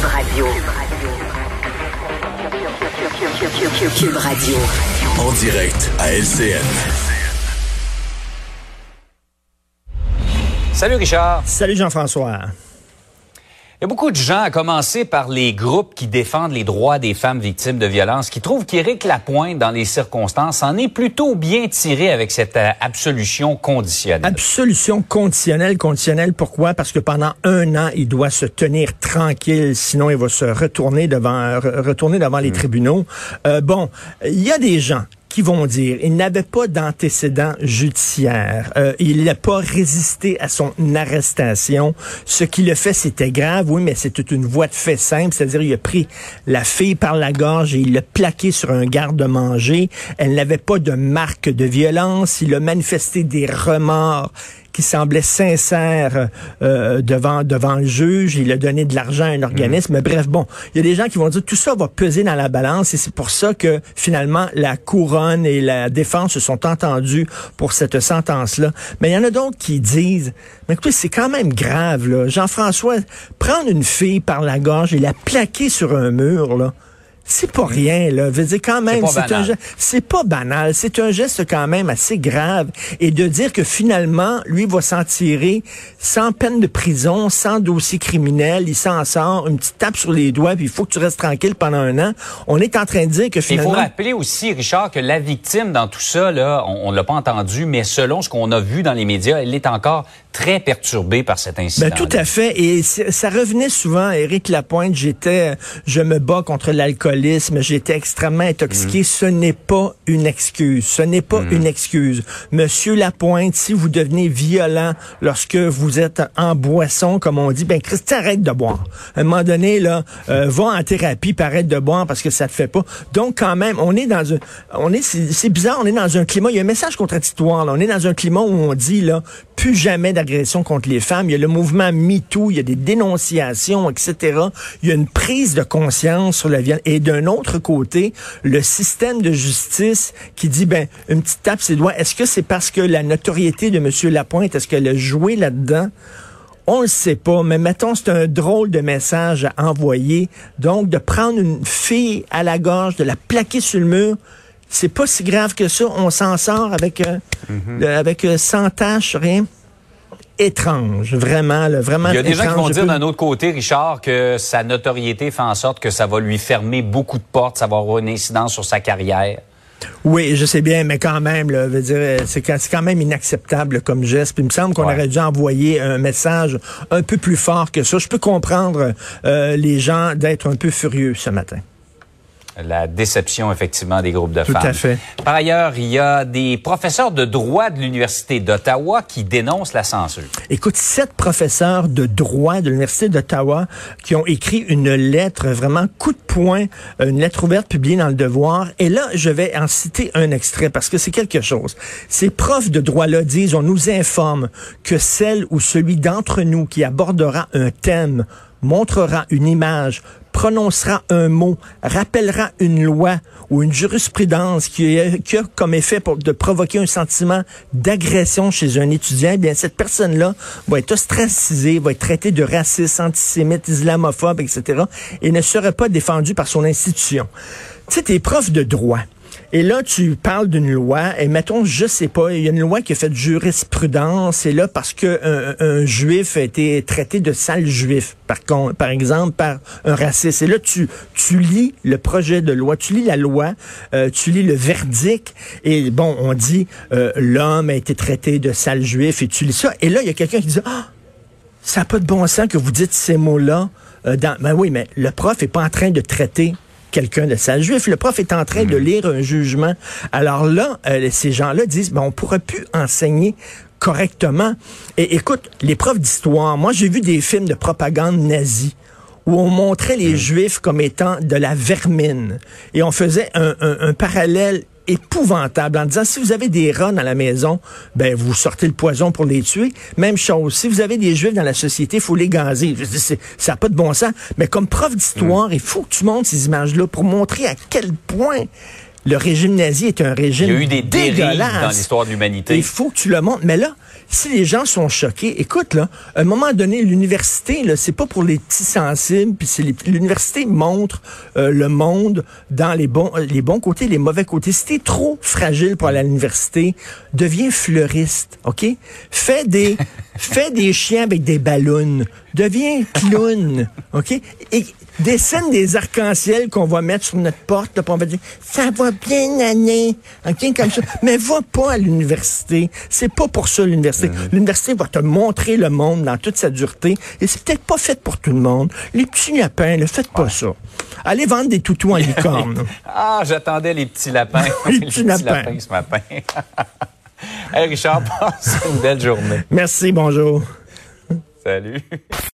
Cube Radio. Cube Radio. En direct à LCN. Salut Richard. Salut Jean-François. Il y a beaucoup de gens, à commencer par les groupes qui défendent les droits des femmes victimes de violences, qui trouvent qu'Éric Lapointe, dans les circonstances, en est plutôt bien tiré avec cette euh, absolution conditionnelle. Absolution conditionnelle, conditionnelle. Pourquoi? Parce que pendant un an, il doit se tenir tranquille, sinon il va se retourner devant, retourner devant les tribunaux. Euh, bon, il y a des gens qui vont dire il n'avait pas d'antécédent judiciaire, euh, il n'a pas résisté à son arrestation. Ce qu'il a fait, c'était grave, oui, mais c'était une voie de fait simple, c'est-à-dire il a pris la fille par la gorge et il l'a plaqué sur un garde-manger. Elle n'avait pas de marque de violence, il a manifesté des remords qui semblait sincère euh, devant devant le juge. Il a donné de l'argent à un organisme. Mais bref, bon, il y a des gens qui vont dire tout ça va peser dans la balance et c'est pour ça que finalement la couronne et la défense se sont entendus pour cette sentence-là. Mais il y en a d'autres qui disent, mais écoutez, c'est quand même grave, là. Jean-François, prendre une fille par la gorge et la plaquer sur un mur, là. C'est pas rien, là. Veux dire, quand même, c'est un c'est pas banal. C'est un geste quand même assez grave. Et de dire que finalement, lui va s'en tirer sans peine de prison, sans dossier criminel, il s'en sort, une petite tape sur les doigts, puis il faut que tu restes tranquille pendant un an. On est en train de dire que finalement... Il faut rappeler aussi, Richard, que la victime dans tout ça, là, on, on l'a pas entendu, mais selon ce qu'on a vu dans les médias, elle est encore très perturbé par cet incident. Ben, tout à fait. Et ça revenait souvent, Éric Lapointe, j'étais, je me bats contre l'alcoolisme, j'étais extrêmement intoxiqué. Mm. Ce n'est pas une excuse. Ce n'est pas mm. une excuse. Monsieur Lapointe, si vous devenez violent lorsque vous êtes en boisson, comme on dit, ben Christian, arrête de boire. À un moment donné, là, euh, va en thérapie, puis arrête de boire parce que ça te fait pas. Donc, quand même, on est dans un, on est, c'est bizarre, on est dans un climat, il y a un message contradictoire, là. On est dans un climat où on dit, là, plus jamais d'agression contre les femmes. Il y a le mouvement MeToo, il y a des dénonciations, etc. Il y a une prise de conscience sur la violence. Et d'un autre côté, le système de justice qui dit, ben, une petite tape ses doigts. Est-ce que c'est parce que la notoriété de M. Lapointe, est-ce qu'elle a joué là-dedans? On le sait pas, mais mettons, c'est un drôle de message à envoyer. Donc, de prendre une fille à la gorge, de la plaquer sur le mur, c'est pas si grave que ça. On s'en sort avec, euh, mhm. avec euh, sans tâche, rien étrange, vraiment, vraiment. Il y a des gens qui vont dire d'un autre côté, Richard, que sa notoriété fait en sorte que ça va lui fermer beaucoup de portes, ça va avoir une incidence sur sa carrière. Oui, je sais bien, mais quand même, là, veut dire, c'est quand même inacceptable comme geste. Puis il me semble qu'on aurait dû envoyer un message un peu plus fort que ça. Je peux comprendre euh, les gens d'être un peu furieux ce matin la déception effectivement des groupes de femmes. Tout à fait. Par ailleurs, il y a des professeurs de droit de l'université d'Ottawa qui dénoncent la censure. Écoute, sept professeurs de droit de l'université d'Ottawa qui ont écrit une lettre vraiment coup de poing, une lettre ouverte publiée dans le Devoir. Et là, je vais en citer un extrait parce que c'est quelque chose. Ces profs de droit-là disent, on nous informe que celle ou celui d'entre nous qui abordera un thème montrera une image, prononcera un mot, rappellera une loi ou une jurisprudence qui a, comme effet de provoquer un sentiment d'agression chez un étudiant, eh bien cette personne-là va être ostracisée, va être traitée de raciste, antisémite, islamophobe, etc. et ne sera pas défendue par son institution. Tu sais, prof de droit. Et là, tu parles d'une loi, et mettons, je sais pas, il y a une loi qui a fait jurisprudence, et là, parce que un, juif a été traité de sale juif, par, exemple, par un raciste. Et là, tu, tu lis le projet de loi, tu lis la loi, euh, tu lis le verdict, et bon, on dit, euh, l'homme a été traité de sale juif, et tu lis ça, et là, il y a quelqu'un qui dit, ah, ça n'a pas de bon sens que vous dites ces mots-là. Euh, dans... Ben oui, mais le prof est pas en train de traiter quelqu'un de sale juif. Le prof est en train de hmm. lire un jugement. Alors là, euh, ces gens-là disent, ben, on pourrait plus enseigner correctement. Et écoute, les profs d'histoire, moi j'ai vu des films de propagande nazie où on montrait les hmm. Juifs comme étant de la vermine. Et on faisait un, un parallèle épouvantable en disant si vous avez des rats dans la maison, ben vous sortez le poison pour les tuer. Même chose, si vous avez des juifs dans la société, il faut les gazer. Ça n'a pas de bon sens. Mais comme prof d'histoire, mm. il faut que tu montres ces images-là pour montrer à quel point Le régime nazi est un régime Il y a eu des dérives dans l'histoire de l'humanité. Il faut que tu le montres. Mais là, si les gens sont choqués, écoute, là, à un moment donné, l'université, là, c'est pas pour les petits sensibles, puis c'est les- l'université montre euh, le monde dans les bons, euh, les bons côtés, les mauvais côtés. Si t'es trop fragile pour aller à l'université, deviens fleuriste, OK? Fais des, fais des chiens avec des ballons. Deviens clown, OK? Et dessine des arcs-en-ciel qu'on va mettre sur notre porte, là, puis on va dire, ça va bien année, OK, comme ça. Mais va pas à l'université. C'est pas pour ça l'université. L'université va te montrer le monde dans toute sa dureté, et c'est peut-être pas fait pour tout le monde. Les petits lapins, ne faites pas ça. Allez vendre des toutous en licorne. Ah, j'attendais les petits lapins. Les petits lapins. ce matin. hey, Richard, passe une belle journée. Merci, bonjour. Salut.